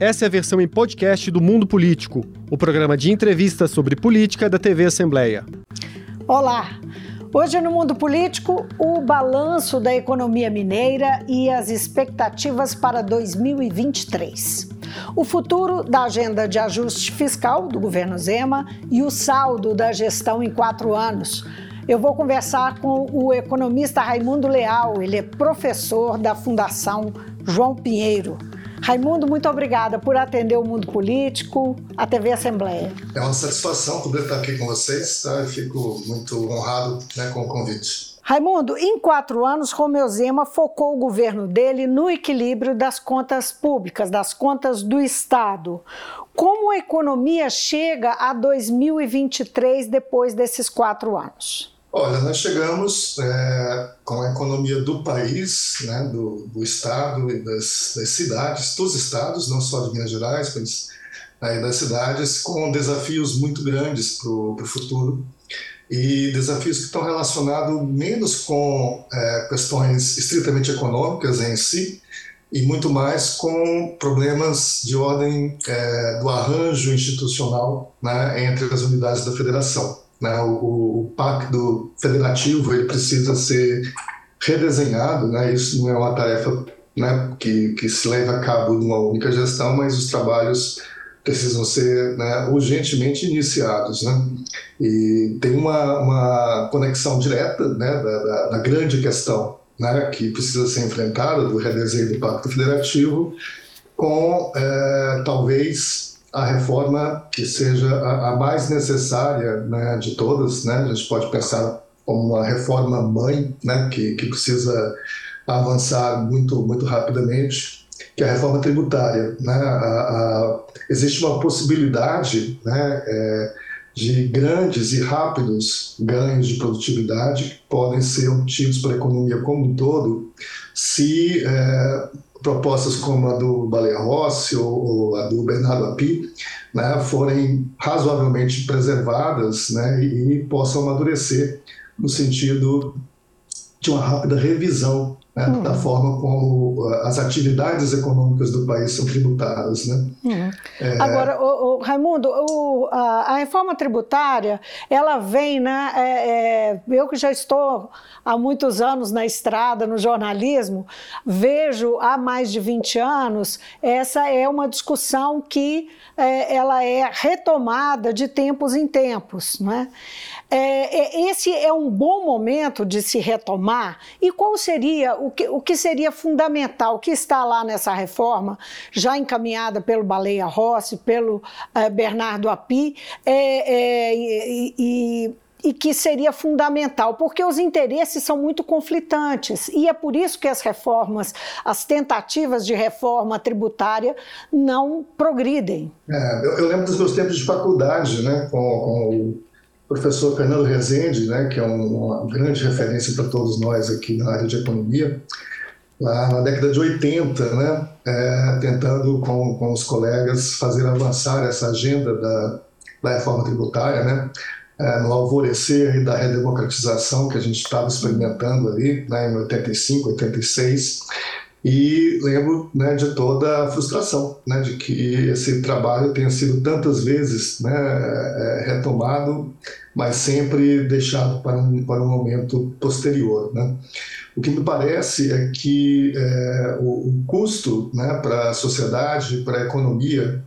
essa é a versão em podcast do Mundo Político, o programa de entrevistas sobre política da TV Assembleia. Olá! Hoje no Mundo Político, o balanço da economia mineira e as expectativas para 2023. O futuro da agenda de ajuste fiscal do governo Zema e o saldo da gestão em quatro anos. Eu vou conversar com o economista Raimundo Leal, ele é professor da Fundação João Pinheiro. Raimundo, muito obrigada por atender o mundo político, a TV Assembleia. É uma satisfação poder estar aqui com vocês, tá? Eu fico muito honrado né, com o convite. Raimundo, em quatro anos, Romeu Zema focou o governo dele no equilíbrio das contas públicas, das contas do Estado. Como a economia chega a 2023 depois desses quatro anos? Olha, nós chegamos é, com a economia do país, né, do, do estado e das, das, cidades, dos estados, não só de Minas Gerais, mas aí das cidades, com desafios muito grandes para o futuro e desafios que estão relacionados menos com é, questões estritamente econômicas em si e muito mais com problemas de ordem é, do arranjo institucional né, entre as unidades da federação. Né? O, o pacto federativo ele precisa ser redesenhado, né? isso não é uma tarefa né, que, que se leve a cabo numa única gestão, mas os trabalhos precisam ser né, urgentemente iniciados. Né? E tem uma, uma conexão direta né, da, da, da grande questão né, que precisa ser enfrentada do redesenho do Pacto Federativo com é, talvez a reforma que seja a, a mais necessária né, de todas, né? A gente pode pensar como uma reforma mãe, né, que, que precisa avançar muito muito rapidamente, que é a reforma tributária, né? A, a, existe uma possibilidade, né, é, de grandes e rápidos ganhos de produtividade que podem ser obtidos pela economia como um todo se é, propostas como a do Baleia Rossi ou, ou a do Bernardo Api né, forem razoavelmente preservadas né, e, e possam amadurecer no sentido de uma rápida revisão né, uhum. da forma como uh, as atividades econômicas do país são tributadas. Né? Uhum. É... Agora, o, o Raimundo, o, a, a, reforma tributária, ela vem, né, é, é, eu que já estou há muitos anos na estrada, no jornalismo, vejo há mais de 20 anos, essa é uma discussão que é, ela é retomada de tempos em tempos. Né? É, é, esse é um bom momento de se retomar? E qual seria, o que, o que seria fundamental, o que está lá nessa reforma, já encaminhada pelo Baleia Rossi, pelo é, Bernardo Api, é, é, e, e e que seria fundamental, porque os interesses são muito conflitantes e é por isso que as reformas, as tentativas de reforma tributária não progridem. É, eu, eu, lembro dos meus tempos de faculdade, né, com, com professor Fernando Rezende, né, que é uma grande referência para todos nós aqui na área de economia, lá na década de 80, né, é, tentando com, com os colegas fazer avançar essa agenda da, da reforma tributária, né, é, no alvorecer da redemocratização que a gente estava experimentando ali, né, em 85, 86, e lembro né, de toda a frustração né, de que esse trabalho tenha sido tantas vezes né, é, retomado, mas sempre deixado para um, para um momento posterior. Né. O que me parece é que é, o, o, custo né, para a sociedade, para a economia,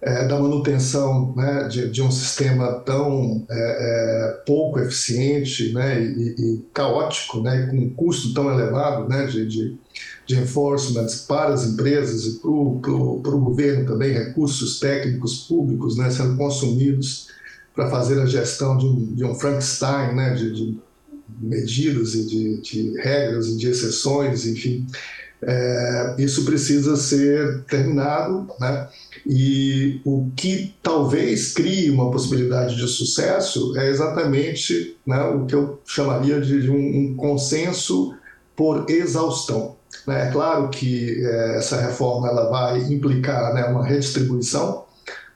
é, da manutenção né, de, de, um sistema tão é, é, pouco eficiente né, e, e, caótico, né, com um custo tão elevado né, de, de, de enforcement para as empresas e para o governo também, recursos técnicos públicos né, sendo consumidos para fazer a gestão de um, de um Frankenstein né, de, de medidas e de, de regras e de exceções, enfim. É, isso precisa ser terminado, né? E o que talvez crie uma possibilidade de sucesso é exatamente né, o que eu chamaria de, um, um, consenso por exaustão. Né? É claro que é, essa reforma ela vai implicar né, uma redistribuição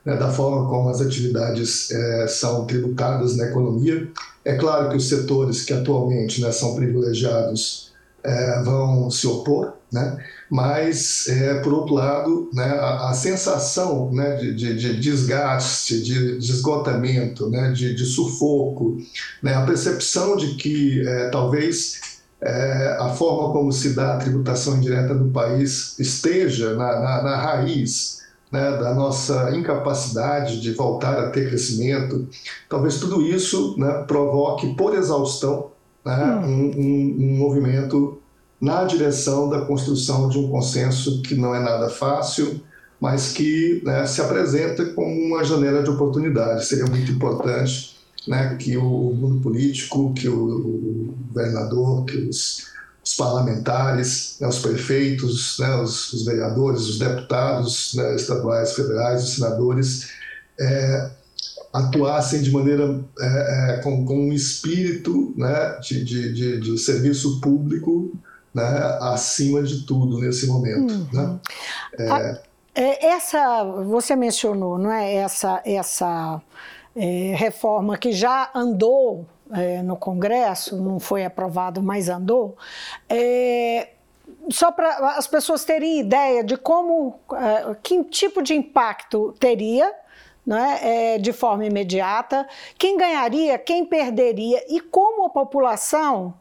né, da forma como as atividades é, são tributadas na economia. É claro que os setores que atualmente né, são privilegiados é, vão se opor, né? mas, é, por outro lado, né, a, a sensação né, de, de, de, desgaste, de, de esgotamento, né, de, sufoco, né, a percepção de que é, talvez é, a forma como se dá a tributação indireta no país esteja na, na, na raiz né, da nossa incapacidade de voltar a ter crescimento, talvez tudo isso né, provoque, por exaustão, né, hum. um, um, um movimento na direção da construção de um consenso que não é nada fácil, mas que né, se apresenta como uma janela de oportunidade. Seria muito importante né, que o mundo político, que o governador, que os, os parlamentares, né, os prefeitos, né, os, os, vereadores, os deputados né, estaduais, federais, os senadores, é, atuassem de maneira é, é, com, com, um espírito né, de, de, de, de, serviço público né, acima de tudo nesse momento. Uhum. Né? É... É, essa você mencionou, não é essa essa é, reforma que já andou é, no Congresso, não foi aprovado, mas andou. É, só para as pessoas terem ideia de como, é, que tipo de impacto teria né, é, de forma imediata, quem ganharia, quem perderia e como a população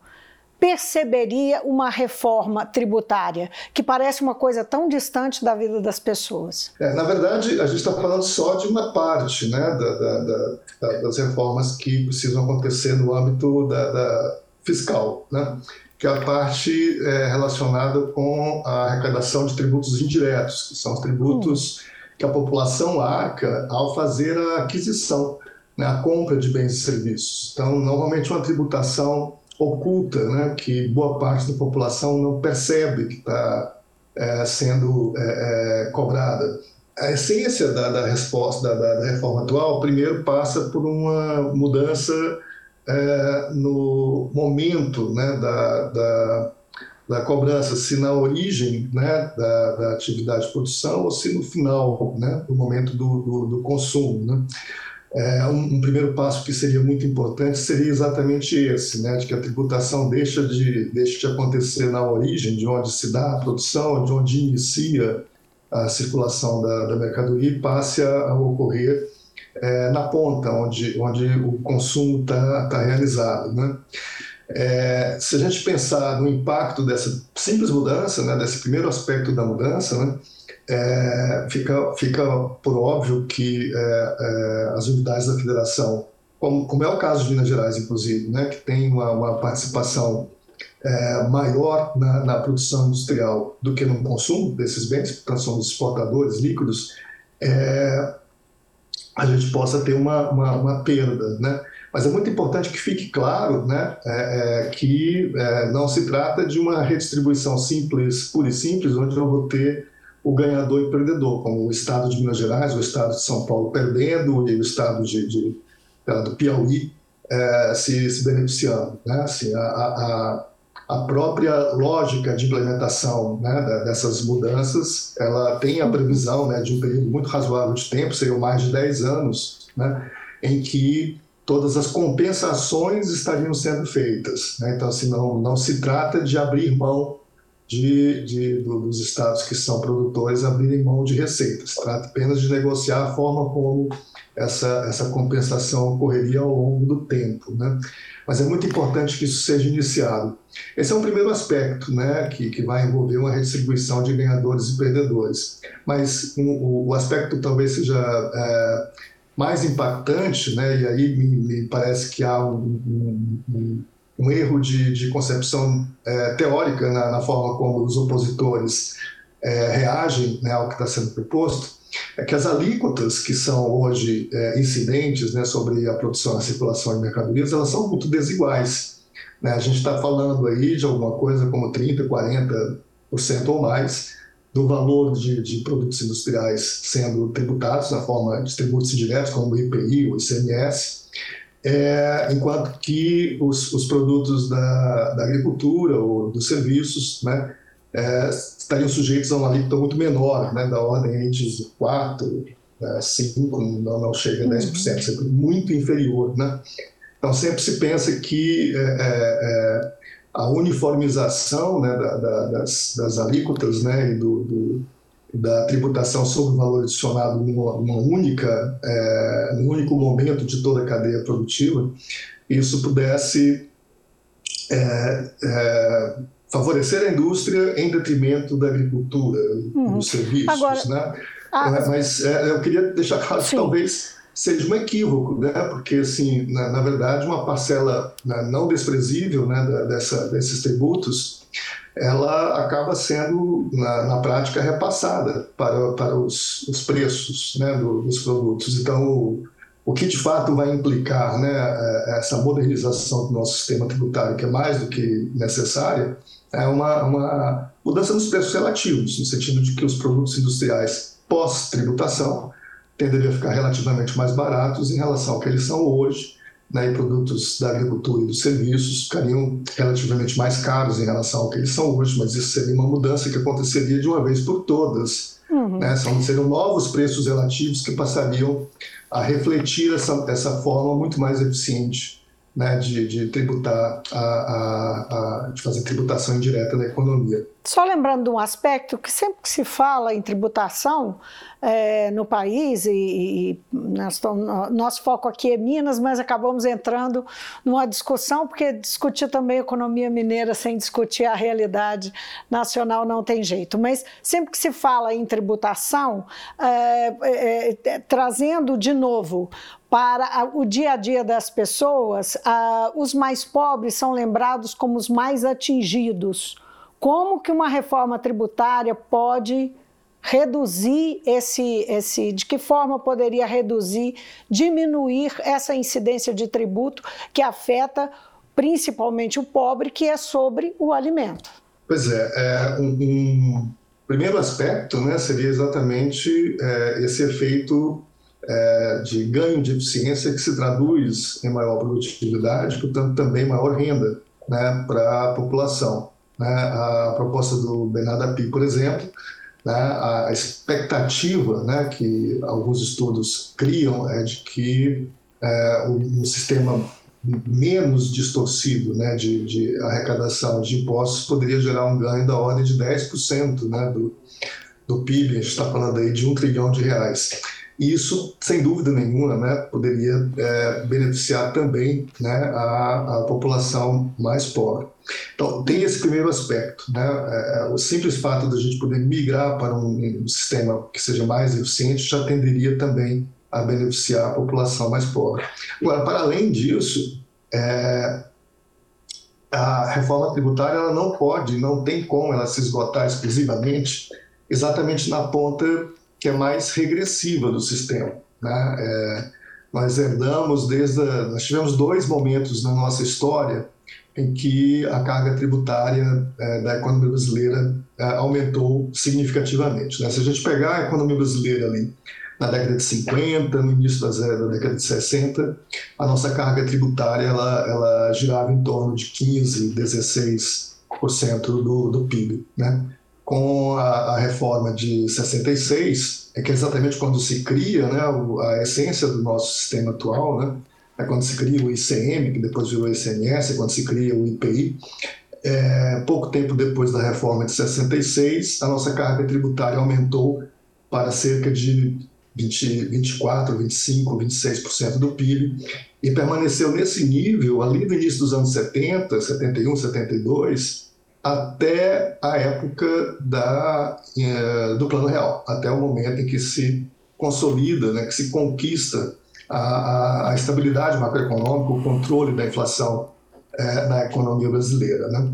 perceberia uma reforma tributária, que parece uma coisa tão distante da vida das pessoas? É, na verdade, a gente está falando só de uma parte né, da, da, da, das reformas que precisam acontecer no âmbito da, fiscal, né? que é a parte é, relacionada com a arrecadação de tributos indiretos, que são os tributos hum. que a população arca ao fazer a aquisição, né, a compra de bens e serviços. Então, normalmente uma tributação oculta, né, que boa parte da população não percebe que está é, sendo é, é, cobrada. A essência da, da resposta da, da, reforma atual, primeiro, passa por uma mudança é, no momento né, da, da, da, cobrança, se na origem né, da, da, atividade de produção ou se no final, né, no momento do, do, do consumo. Né. É, um, um, primeiro passo que seria muito importante seria exatamente esse, né, de que a tributação deixa de, deixa de acontecer na origem, de onde se dá a produção, de onde inicia a circulação da, da mercadoria e passe a, ocorrer é, na ponta, onde, onde o consumo está tá realizado. Né? É, se a gente pensar no impacto dessa simples mudança, né, desse primeiro aspecto da mudança, né, é, fica, fica por óbvio que é, é, as unidades da federação, como, como, é o caso de Minas Gerais, inclusive, né, que tem uma, uma participação é, maior na, na, produção industrial do que no consumo desses bens, portanto, são os exportadores líquidos, é, a gente possa ter uma, uma, uma, perda. Né? Mas é muito importante que fique claro né, é, que não se trata de uma redistribuição simples, pura e simples, onde eu vou ter o ganhador e perdedor, como o estado de Minas Gerais, o estado de São Paulo perdendo e o estado de, de do Piauí é, se, se, beneficiando. Né? Assim, a, a, a, própria lógica de implementação né, dessas mudanças, ela tem a previsão né, de um período muito razoável de tempo, seriam mais de 10 anos, né, em que todas as compensações estariam sendo feitas. Né? Então, assim, não, não se trata de abrir mão de, de, dos estados que são produtores abrirem mão de receitas. Trata apenas de negociar a forma como essa, essa compensação ocorreria ao longo do tempo. Né? Mas é muito importante que isso seja iniciado. Esse é um primeiro aspecto né, que, que vai envolver uma redistribuição de ganhadores e perdedores. Mas um, o, o, aspecto talvez seja é, mais impactante, né, e aí me, me parece que há um, um, um erro de, de concepção é, teórica na, na, forma como os opositores é, reagem né, ao que está sendo proposto, é que as alíquotas que são hoje é, incidentes né, sobre a produção e a circulação de mercadorias, elas são muito desiguais. Né? A gente está falando aí de alguma coisa como 30%, 40% ou mais do valor de, de, produtos industriais sendo tributados na forma de tributos indiretos, como o IPI, o ICMS, é, enquanto que os, os produtos da, da, agricultura ou dos serviços né, é, estariam sujeitos a uma alíquota muito menor, né, da ordem de 4, 5, não, não chega a 10%, uhum. sempre muito inferior. Né? Então, sempre se pensa que é, é, é a uniformização né, da, da, das, das, alíquotas né, e do, do, da tributação sobre o valor adicionado numa, numa única, é, num único momento de toda a cadeia produtiva, isso pudesse é, é, favorecer a indústria em detrimento da agricultura, uhum. dos serviços. Agora, né? ah, é, mas é, eu queria deixar claro que talvez seja um equívoco, né? porque, assim, na, na verdade, uma parcela né, não desprezível né, dessa, desses tributos, ela acaba sendo, na, na prática, repassada para, para os, os preços né, do, dos produtos. Então, o, o que de fato vai implicar né, é, essa modernização do nosso sistema tributário, que é mais do que necessária, é uma, uma mudança nos preços relativos, no sentido de que os produtos industriais pós-tributação tenderiam a ficar relativamente mais baratos em relação ao que eles são hoje, né, e produtos da agricultura e dos serviços ficariam relativamente mais caros em relação ao que eles são hoje, mas isso seria uma mudança que aconteceria de uma vez por todas. Uhum. Né, são, seriam novos preços relativos que passariam a refletir essa, essa forma muito mais eficiente né, de, de, tributar, a, a, a, de fazer tributação indireta na economia. Só lembrando um aspecto que sempre que se fala em tributação é, no país, e, e nosso foco aqui é Minas, mas acabamos entrando numa discussão, porque discutir também economia mineira sem discutir a realidade nacional não tem jeito. Mas sempre que se fala em tributação, é, é, é trazendo de novo para o dia a dia das pessoas, os mais pobres são lembrados como os mais atingidos. Como que uma reforma tributária pode reduzir esse, esse, de que forma poderia reduzir, diminuir essa incidência de tributo que afeta principalmente o pobre, que é sobre o alimento? Pois é, é um, um primeiro aspecto né, seria exatamente é, esse efeito é, de ganho de eficiência que se traduz em maior produtividade, portanto também maior renda né, para a população. Né? A proposta do Bernardo Api, por exemplo, né, a expectativa né, que alguns estudos criam é de que é, um sistema menos distorcido né, de, de, arrecadação de impostos poderia gerar um ganho da ordem de 10% né, do, do PIB, a gente está falando aí de um trilhão de reais. E isso, sem dúvida nenhuma, né, poderia é, beneficiar também né, a, a, população mais pobre. Então, tem esse primeiro aspecto. Né, é, o simples fato de a gente poder migrar para um, um sistema que seja mais eficiente já tenderia também a beneficiar a população mais pobre. Agora, para além disso, é, a reforma tributária ela não pode, não tem como ela se esgotar exclusivamente exatamente na ponta que é mais regressiva do sistema. Né? É, nós herdamos desde a, nós tivemos dois momentos na nossa história em que a carga tributária é, da economia brasileira é, aumentou significativamente. Né? Se a gente pegar a economia brasileira ali na década de 50, no início da, da década de 60, a nossa carga tributária ela, ela girava em torno de 15, 16% do, do PIB. Né? Com a, a, reforma de 66, é que é exatamente quando se cria né, a essência do nosso sistema atual, né, é quando se cria o ICM, que depois virou ICMS, é quando se cria o IPI. É, pouco tempo depois da reforma de 66, a nossa carga tributária aumentou para cerca de 20, 24, 25, 26% do PIB e permaneceu nesse nível ali no início dos anos 70, 71, 72, até a época da, eh, do Plano Real, até o momento em que se consolida, né, que se conquista a, a, estabilidade macroeconômica, o controle da inflação é, na economia brasileira. Né?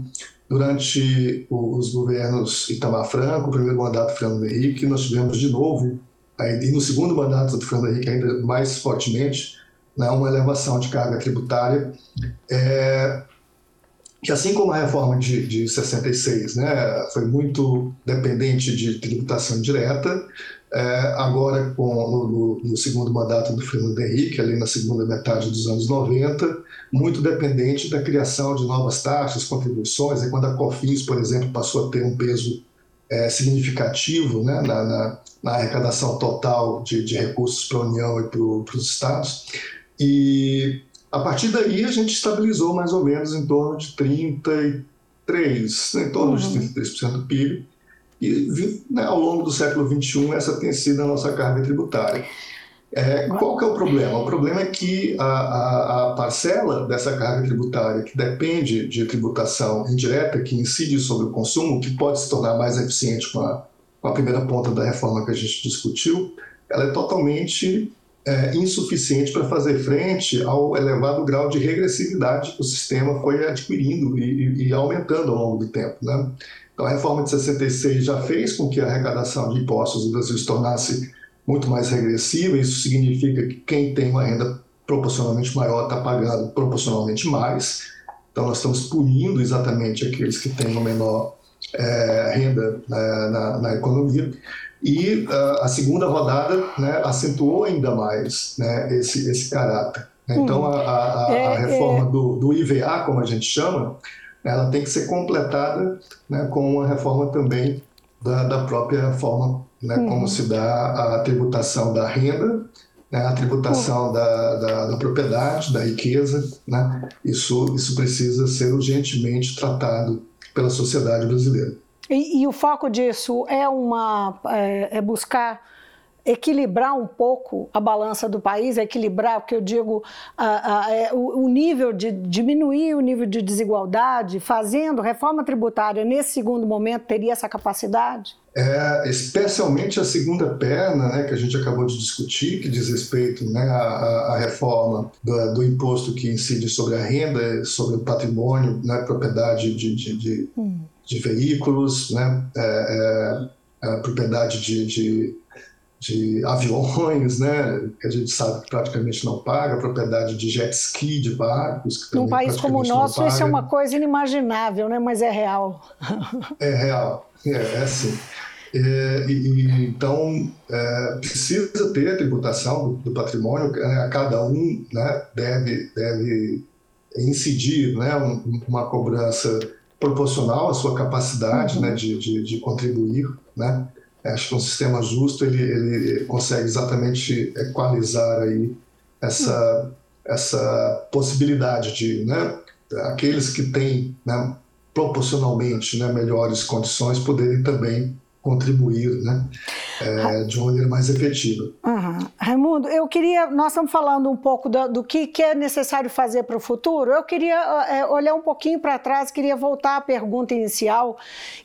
Durante os governos Itamar Franco, o primeiro mandato do Fernando Henrique, nós tivemos de novo, e no segundo mandato do Fernando Henrique ainda mais fortemente, né, uma elevação de carga tributária, é, que assim como a reforma de, de 66 né, foi muito dependente de tributação direta, é, agora com, no, no, segundo mandato do Fernando Henrique, ali na segunda metade dos anos 90, muito dependente da criação de novas taxas, contribuições, quando a COFINS, por exemplo, passou a ter um peso é, significativo né, na, na, na, arrecadação total de, de recursos para a União e para os estados. E A partir daí, a gente estabilizou mais ou menos em torno de 33, né, em torno uhum. de 33% do PIB. E né, ao longo do século XXI, essa tem sido a nossa carga tributária. É, qual que é o problema? O problema é que a, a, a, parcela dessa carga tributária que depende de tributação indireta, que incide sobre o consumo, que pode se tornar mais eficiente com a, com a primeira ponta da reforma que a gente discutiu, ela é totalmente é, insuficiente para fazer frente ao elevado grau de regressividade que o sistema foi adquirindo e, e aumentando ao longo do tempo. Né? Então, a reforma de 66 já fez com que a arrecadação de impostos do Brasil se tornasse muito mais regressiva. Isso significa que quem tem uma renda proporcionalmente maior está pagando proporcionalmente mais. Então, nós estamos punindo exatamente aqueles que têm uma menor é, renda é, na, na economia. E uh, a segunda rodada né, acentuou ainda mais né, esse, esse caráter. Então, hum. a, a, a é, reforma é... Do, do IVA, como a gente chama, ela tem que ser completada né, com uma reforma também da, da própria forma né, hum. como se dá a tributação da renda, né, a tributação hum. da, da, da, propriedade, da riqueza. Né, isso, isso precisa ser urgentemente tratado pela sociedade brasileira. E, e, o foco disso é uma é, é, buscar equilibrar um pouco a balança do país, equilibrar, porque eu digo a, a, é, o, o, nível de diminuir o nível de desigualdade, fazendo reforma tributária nesse segundo momento teria essa capacidade? É, especialmente a segunda perna, né, que a gente acabou de discutir, que diz respeito né, à, à reforma do, do, imposto que incide sobre a renda, sobre o patrimônio, né, propriedade de, de, de hum de veículos, né? É, é, a propriedade de, de, de, aviões, né? que a gente sabe que praticamente não paga, a propriedade de jet ski, de barcos. Que Num país como o nosso, isso é uma coisa inimaginável, né? mas é real. É real, é, é assim. É, e, então, é, precisa ter tributação do, do patrimônio, né? a cada um né, deve, deve incidir né, um, uma cobrança proporcional à sua capacidade uhum. né, de, de, de, contribuir. Né? Acho que um sistema justo ele, ele consegue exatamente equalizar aí essa, uhum. essa possibilidade de né, aqueles que têm né, proporcionalmente né, melhores condições poderem também contribuir né, é, de uma maneira mais efetiva. Uhum. Raimundo, eu queria, nós estamos falando um pouco do, do que, que, é necessário fazer para o futuro, eu queria é, olhar um pouquinho para trás, queria voltar à pergunta inicial,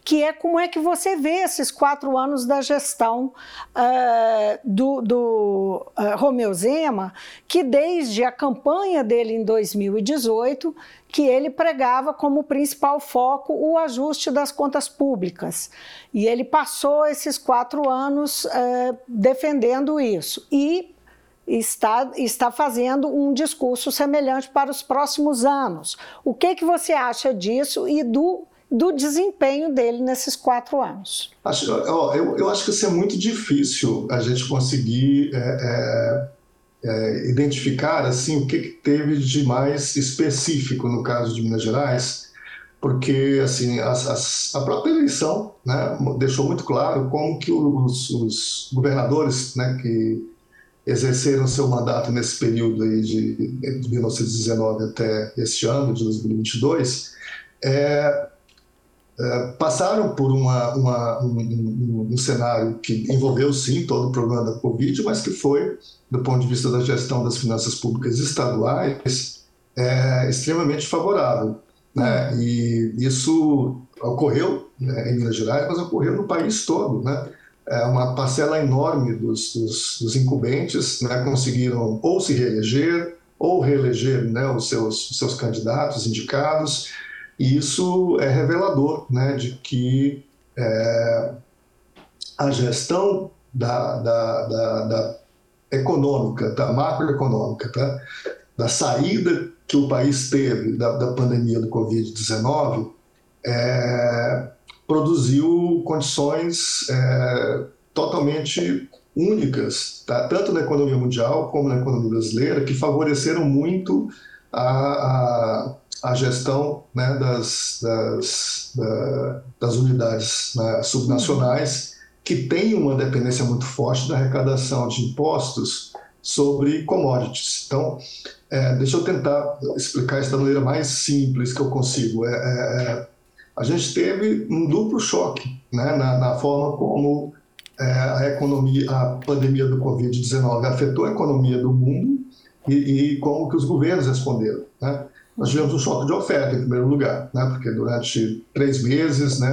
que é como é que você vê esses quatro anos da gestão uh, do, do uh, Romeu Zema, que desde a campanha dele em 2018 que ele pregava como principal foco o ajuste das contas públicas. E ele passou esses quatro anos é, defendendo isso. E está, está fazendo um discurso semelhante para os próximos anos. O que, que você acha disso e do, do desempenho dele nesses quatro anos? Acho, eu, eu acho que isso é muito difícil a gente conseguir. É, é é, identificar assim o que, que, teve de mais específico no caso de Minas Gerais, porque assim as, as, a própria eleição né, deixou muito claro como que os, os, governadores né, que exerceram seu mandato nesse período aí de, de 1919 até este ano de 2022 é, é, passaram por uma, uma, um, um, um, cenário que envolveu sim todo o problema da Covid, mas que foi, do ponto de vista da gestão das finanças públicas estaduais, é, extremamente favorável. Né? E isso ocorreu né, em Minas Gerais, mas ocorreu no país todo. Né? É uma parcela enorme dos, dos, dos incumbentes né, conseguiram ou se reeleger ou reeleger né, os, seus, os seus candidatos indicados. E isso é revelador né, de que é, a gestão da, da, da, da, econômica, da macroeconômica, tá? da saída que o país teve da, da pandemia do Covid-19, é, produziu condições é, totalmente únicas, tá? tanto na economia mundial como na economia brasileira, que favoreceram muito a, a a gestão né, das, das, da, das unidades né, subnacionais, que têm uma dependência muito forte da arrecadação de impostos sobre commodities. Então, É, deixa eu tentar explicar isso da maneira mais simples que eu consigo. É, é, é a gente teve um duplo choque né, na, na forma como é, a economia, a pandemia do Covid-19 afetou a economia do mundo e, e, como que os governos responderam. Né? Nós tivemos um choque de oferta, em primeiro lugar, né? porque durante três meses né,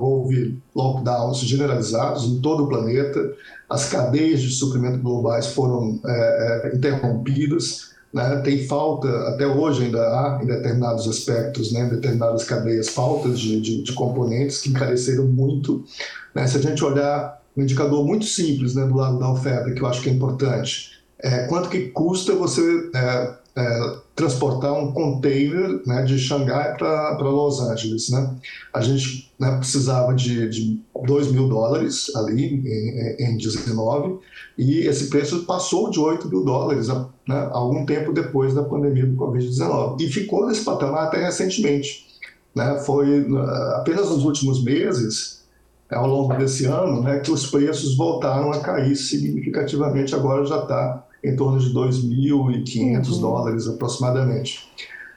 houve lockdowns generalizados em todo o planeta, as cadeias de suprimento globais foram é, é, interrompidas, né? tem falta, até hoje ainda há, em determinados aspectos, né, em determinadas cadeias, faltas de, de, de componentes que encareceram muito. Né? Se a gente olhar um indicador muito simples né, do lado da oferta, que eu acho que é importante, é quanto que custa você é, é, transportar um container né, de Xangai para Los Angeles. Né? A gente né, precisava de, de 2 mil dólares ali em, em 19 e esse preço passou de 8 mil dólares né, algum tempo depois da pandemia do Covid-19 e ficou nesse patamar até recentemente. Né? Foi apenas nos últimos meses ao longo desse ano, né, que os preços voltaram a cair significativamente. Agora já está em torno de 2.500 uhum. dólares aproximadamente.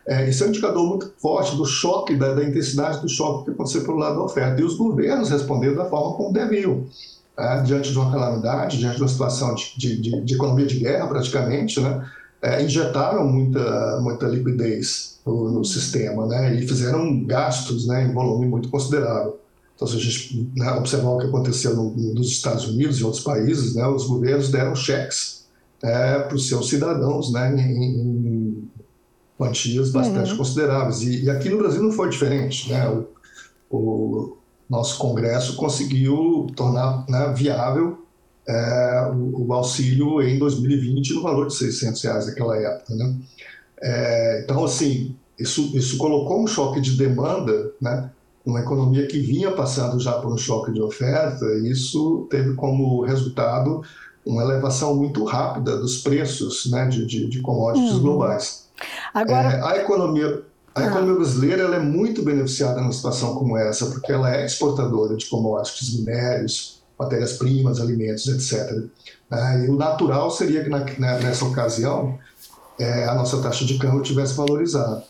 É, isso é um indicador muito forte do choque, da, da, intensidade do choque que aconteceu pelo lado da oferta. E os governos responderam da forma como deviam. É, diante de uma calamidade, diante de uma situação de, de, de, de economia de guerra, praticamente, né, é, injetaram muita, muita liquidez no, no, sistema né, e fizeram gastos né, em volume muito considerável. Então, se a gente né, observar o que aconteceu no, nos Estados Unidos e outros países, né, os governos deram cheques é, para os seus cidadãos, né, em, em quantias bastante uhum. consideráveis. E, e, aqui no Brasil não foi diferente. Né? O, o nosso Congresso conseguiu tornar né, viável é, o, o, auxílio em 2020 no valor de 600 reais naquela época. Né? É, então, assim, isso, isso colocou um choque de demanda, né? uma economia que vinha passando já por um choque de oferta, e isso teve como resultado uma elevação muito rápida dos preços né, de, de, de commodities uhum. globais. Agora... É, a economia, a ah. economia brasileira ela é muito beneficiada numa situação como essa, porque ela é exportadora de commodities, minérios, matérias-primas, alimentos, etc. É, e o natural seria que na, nessa ocasião é, a nossa taxa de câmbio tivesse valorizado.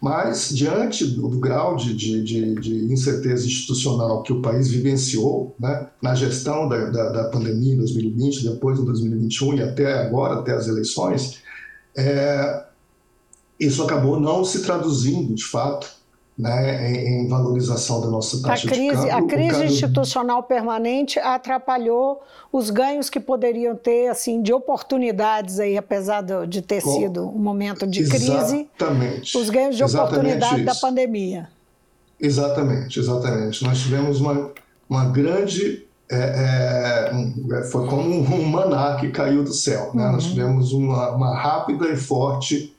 Mas, diante do, do grau de, de, de, incerteza institucional que o país vivenciou né, na gestão da, da, da, pandemia em 2020, depois de 2021 e até agora, até as eleições, é, isso acabou não se traduzindo, de fato, né, em, em, valorização da nossa taxa a crise, de câmbio. A crise institucional permanente atrapalhou os ganhos que poderiam ter assim de oportunidades aí, apesar de ter Com, sido um momento de crise. Exatamente. Os ganhos de oportunidade da pandemia. Exatamente, exatamente. Nós tivemos uma, uma grande é, é, foi como um maná que caiu do céu. Né? Uhum. Nós tivemos uma, uma rápida e forte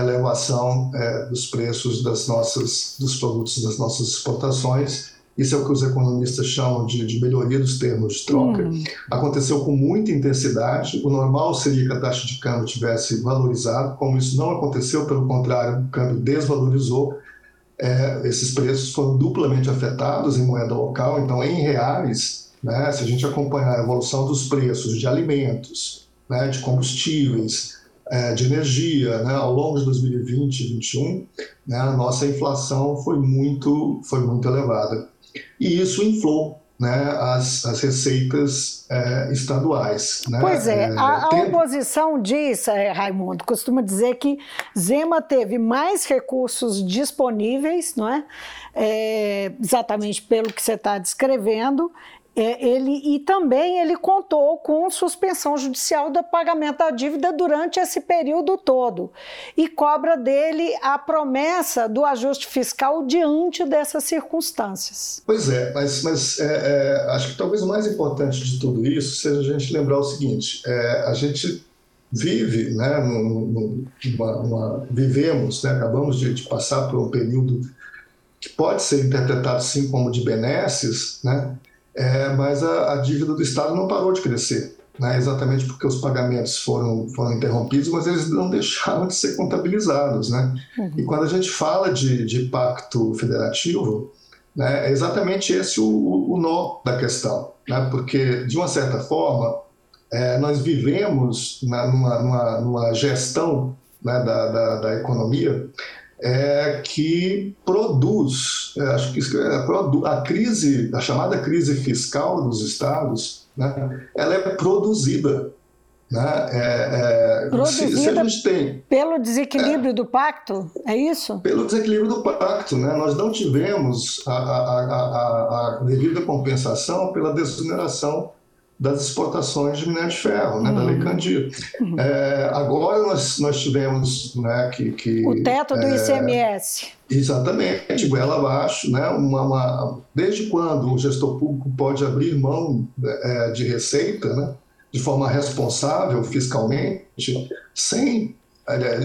elevação é, dos preços das nossas, dos produtos das nossas exportações. Isso é o que os economistas chamam de, de melhoria dos termos de troca. Hum. Aconteceu com muita intensidade. O normal seria que a taxa de câmbio tivesse valorizado. Como isso não aconteceu, pelo contrário, o câmbio desvalorizou. É, esses preços foram duplamente afetados em moeda local. Então, em reais, né, se a gente acompanhar a evolução dos preços de alimentos, né, de combustíveis, de energia, né, ao longo de 2020 e 2021, né, a nossa inflação foi muito, foi muito elevada. E isso inflou né, as, as receitas é, estaduais. Né? Pois é, é a, a oposição diz, é, Raimundo, costuma dizer que Zema teve mais recursos disponíveis, não é? é exatamente pelo que você está descrevendo, é, ele, e também ele contou com suspensão judicial do pagamento da dívida durante esse período todo e cobra dele a promessa do ajuste fiscal diante dessas circunstâncias. Pois é, mas, mas é, é, acho que talvez o mais importante de tudo isso seja a gente lembrar o seguinte: é, a gente vive, né, numa, vivemos, né, acabamos de, de passar por um período que pode ser interpretado sim como de benesses, né? É, mas a, a, dívida do Estado não parou de crescer, né? exatamente porque os pagamentos foram, foram interrompidos, mas eles não deixaram de ser contabilizados. Né? Uhum. E quando a gente fala de, de pacto federativo, né, é exatamente esse o, o, nó da questão, né? porque, de uma certa forma, é, nós vivemos na, numa, numa, numa gestão né, da, da, da, economia é, que produz, é, acho que é, a crise, a chamada crise fiscal dos estados, né, ela é produzida né? É, é, Produzida se, se tem, pelo desequilíbrio é, do pacto, é isso? Pelo desequilíbrio do pacto. Né? Nós não tivemos a, a, a, a devida compensação pela desoneração das exportações de minério de ferro, né, uhum. da Lei Candir. Uhum. É, agora nós, nós tivemos né, que, que... O teto do é, ICMS. Exatamente, goela abaixo. Né, uma, uma, desde quando o gestor público pode abrir mão é, de receita, né, de forma responsável fiscalmente, sem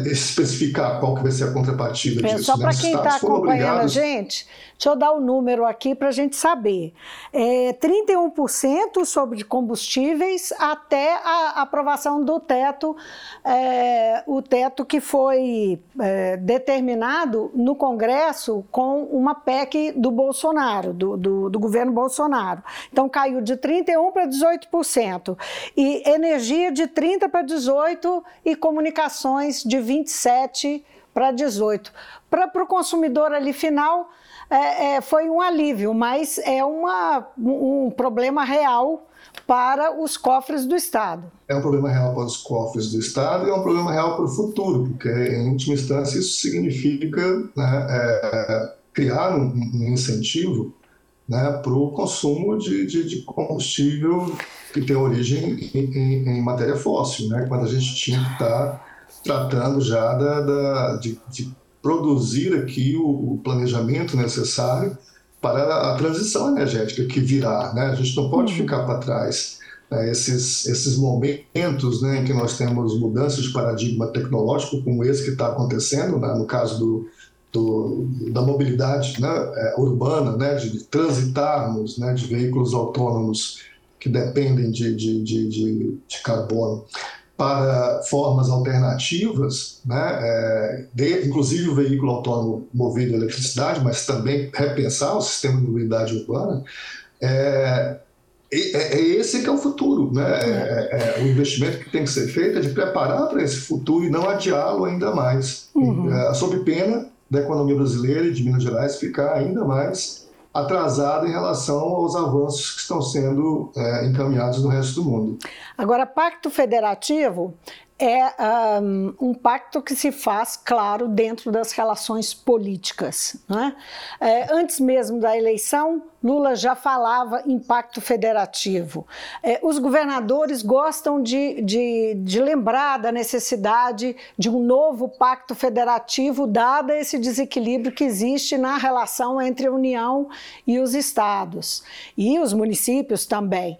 especificar qual que vai ser a contrapartida é, disso. Só né? para quem está acompanhando obrigados... a gente, deixa eu dar o número aqui para a gente saber. É 31% sobre combustíveis até a aprovação do teto, é, o teto que foi é, determinado no Congresso com uma PEC do Bolsonaro, do, do, do governo Bolsonaro. Então caiu de 31% para 18%. E energia de 30% para 18% e comunicações de 27 para 18. Para o consumidor ali final, é, é, foi um alívio, mas é uma, um problema real para os cofres do Estado. É um problema real para os cofres do Estado e é um problema real para o futuro, porque, em última instância, isso significa né, é, criar um, um, incentivo né, para o consumo de, de, de, combustível que tem origem em, em, em, matéria fóssil, né, quando a gente tinha que estar tá tratando já da, da de, de, produzir aqui o, o, planejamento necessário para a transição energética que virá. Né? A gente não pode uhum. ficar para trás. Né? Esses, esses momentos né, em que nós temos mudanças de paradigma tecnológico, como esse que está acontecendo, né? no caso do, do, da mobilidade né, é, urbana, né, de transitarmos né, de veículos autônomos que dependem de, de, de, de, de carbono para formas alternativas, né, é, de, inclusive o veículo autônomo movido a eletricidade, mas também repensar o sistema de mobilidade urbana, é, é, é esse que é o futuro. Né? É, é, é, o investimento que tem que ser feito é de preparar para esse futuro e não adiá-lo ainda mais, uhum. Sob pena da economia brasileira e de Minas Gerais ficar ainda mais atrasada em relação aos avanços que estão sendo é, encaminhados no resto do mundo. Agora, pacto federativo é um, um, pacto que se faz, claro, dentro das relações políticas. Né? É, antes mesmo da eleição, Lula já falava em pacto federativo. É, os governadores gostam de, de, de, lembrar da necessidade de um novo pacto federativo, dado esse desequilíbrio que existe na relação entre a União e os estados, e os municípios também.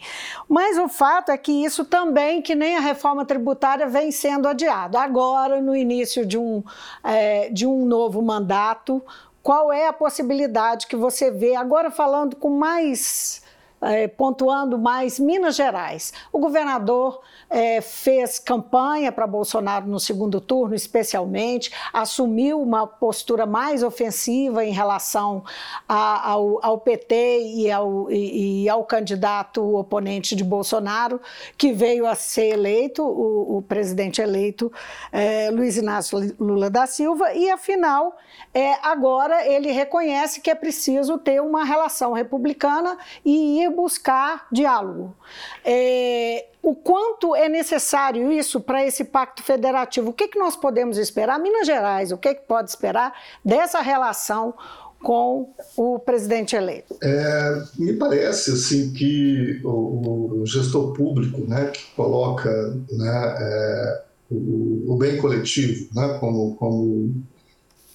Mas o fato é que isso também, que nem a reforma tributária, vem sendo adiado. Agora, no início de um, é, de um novo mandato, qual é a possibilidade que você vê, agora falando com mais é, pontuando mais Minas Gerais. O governador é, fez campanha para Bolsonaro no segundo turno, especialmente, assumiu uma postura mais ofensiva em relação a, ao, ao, PT e ao, e, e ao, candidato oponente de Bolsonaro, que veio a ser eleito, o, o presidente eleito é, Luiz Inácio Lula da Silva, e afinal, é, agora ele reconhece que é preciso ter uma relação republicana e ir buscar diálogo. É, o quanto é necessário isso para esse pacto federativo? O que, que nós podemos esperar? Minas Gerais, o que, que pode esperar dessa relação com o presidente eleito? É, me parece assim que o, o, gestor público, né, que coloca né, é, o, o, bem coletivo, né, como, como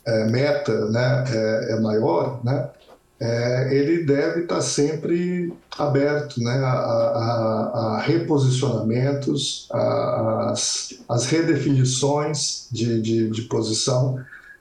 é, meta, né, é, é maior, né, é, ele deve estar sempre aberto né, a, a, a reposicionamentos, a, as, as, redefinições de, de, de, posição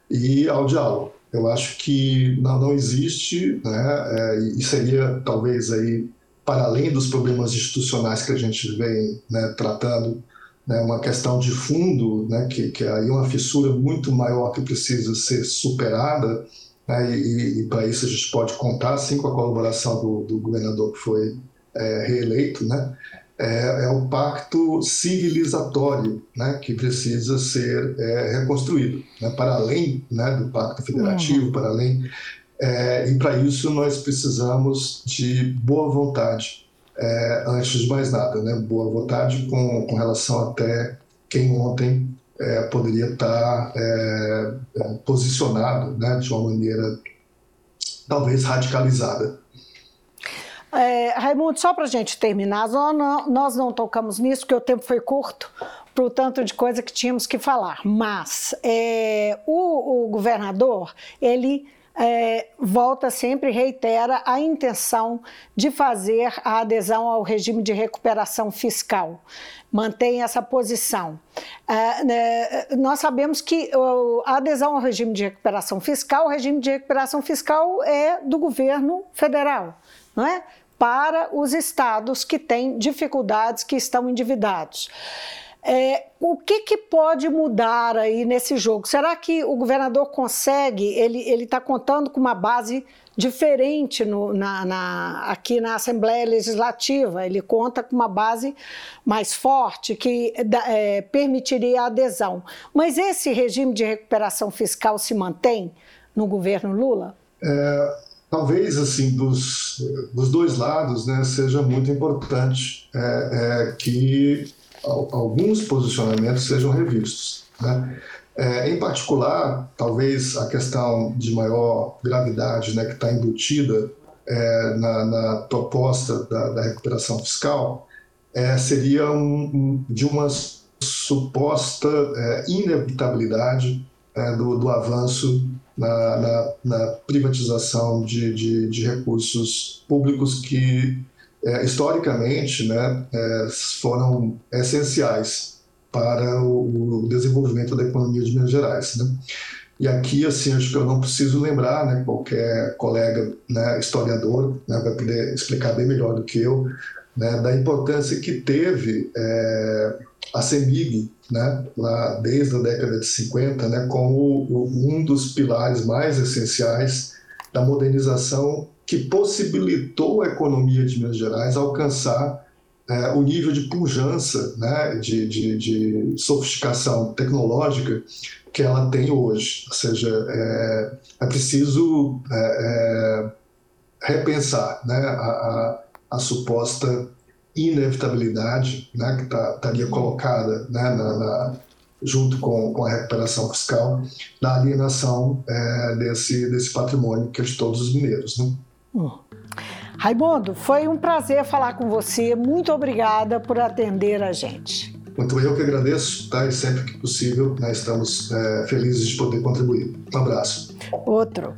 e ao diálogo. Eu acho que não, não existe, né, é, e seria talvez aí para além dos problemas institucionais que a gente vem né, tratando, né, uma questão de fundo, né, que, que é aí uma fissura muito maior que precisa ser superada, né, e, e para isso a gente pode contar, sim, com a colaboração do, do governador que foi é, reeleito, né, é, é o pacto civilizatório né, que precisa ser é, reconstruído, né, para além né, do pacto federativo, uhum. para além. É, e para isso nós precisamos de boa vontade, é, antes de mais nada, né, boa vontade com, com relação até quem ontem é, poderia estar é, posicionado né, de uma maneira talvez radicalizada. É, Raimundo, só para a gente terminar, não, nós não tocamos nisso porque o tempo foi curto para o tanto de coisa que tínhamos que falar. Mas é, o, o, governador, ele é, volta sempre reitera a intenção de fazer a adesão ao regime de recuperação fiscal. Mantém essa posição. É, né, nós sabemos que a adesão ao regime de recuperação fiscal, o regime de recuperação fiscal é do governo federal, não é? para os estados que têm dificuldades, que estão endividados. É, o que, que, pode mudar aí nesse jogo? Será que o governador consegue? Ele está contando com uma base diferente no, na, na, aqui na Assembleia Legislativa. Ele conta com uma base mais forte que é, permitiria a adesão. Mas esse regime de recuperação fiscal se mantém no governo Lula? É, talvez assim dos, dos dois lados né, seja muito importante é, é, que alguns posicionamentos sejam revistos. Né? É, em particular, talvez a questão de maior gravidade né, que está embutida é, na, na, proposta da, da recuperação fiscal é, seria um, um, de uma suposta é, inevitabilidade do, do avanço na, na, na privatização de, de, de, recursos públicos que, é, historicamente, né, é, foram essenciais para o, o, desenvolvimento da economia de Minas Gerais. Né? E aqui, assim, acho que eu não preciso lembrar, né, qualquer colega né, historiador né, vai poder explicar bem melhor do que eu, né, da importância que teve é, a CEMIG, né, lá desde a década de 50, né, como um dos pilares mais essenciais da modernização que possibilitou a economia de Minas Gerais alcançar é, o nível de pujança, né, de, de, de, sofisticação tecnológica que ela tem hoje. Ou seja, é, é preciso é, é repensar né, a, a, a suposta inevitabilidade né, que tá, estaria colocada né, na, na, junto com, com, a recuperação fiscal na alienação é, desse, desse patrimônio que é de todos os mineiros. Né? Hum. Raimundo, foi um prazer falar com você. Muito obrigada por atender a gente. Muito eu que agradeço, tá? E sempre que possível, nós estamos é, felizes de poder contribuir. Um abraço. Outro.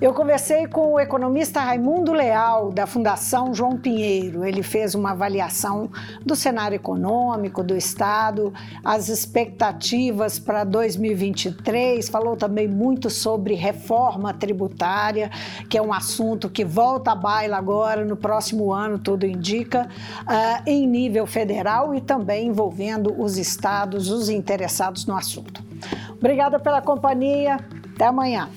Eu conversei com o economista Raimundo Leal, da Fundação João Pinheiro. Ele fez uma avaliação do cenário econômico do Estado, as expectativas para 2023, falou também muito sobre reforma tributária, que é um assunto que volta à baila agora, no próximo ano, tudo indica, uh, em nível federal e também envolvendo os estados, os interessados no assunto. Obrigada pela companhia. Até amanhã.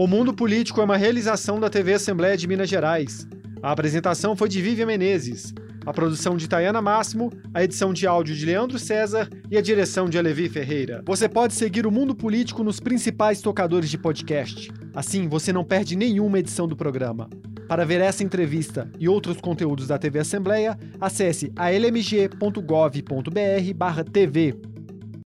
O Mundo Político é uma realização da TV Assembleia de Minas Gerais. A apresentação foi de Vivian Menezes, a produção de Tayana Máximo, a edição de áudio de Leandro César e a direção de Alevi Ferreira. Você pode seguir o Mundo Político nos principais tocadores de podcast. Assim, você não perde nenhuma edição do programa. Para ver essa entrevista e outros conteúdos da TV Assembleia, acesse almg.gov.br/tv.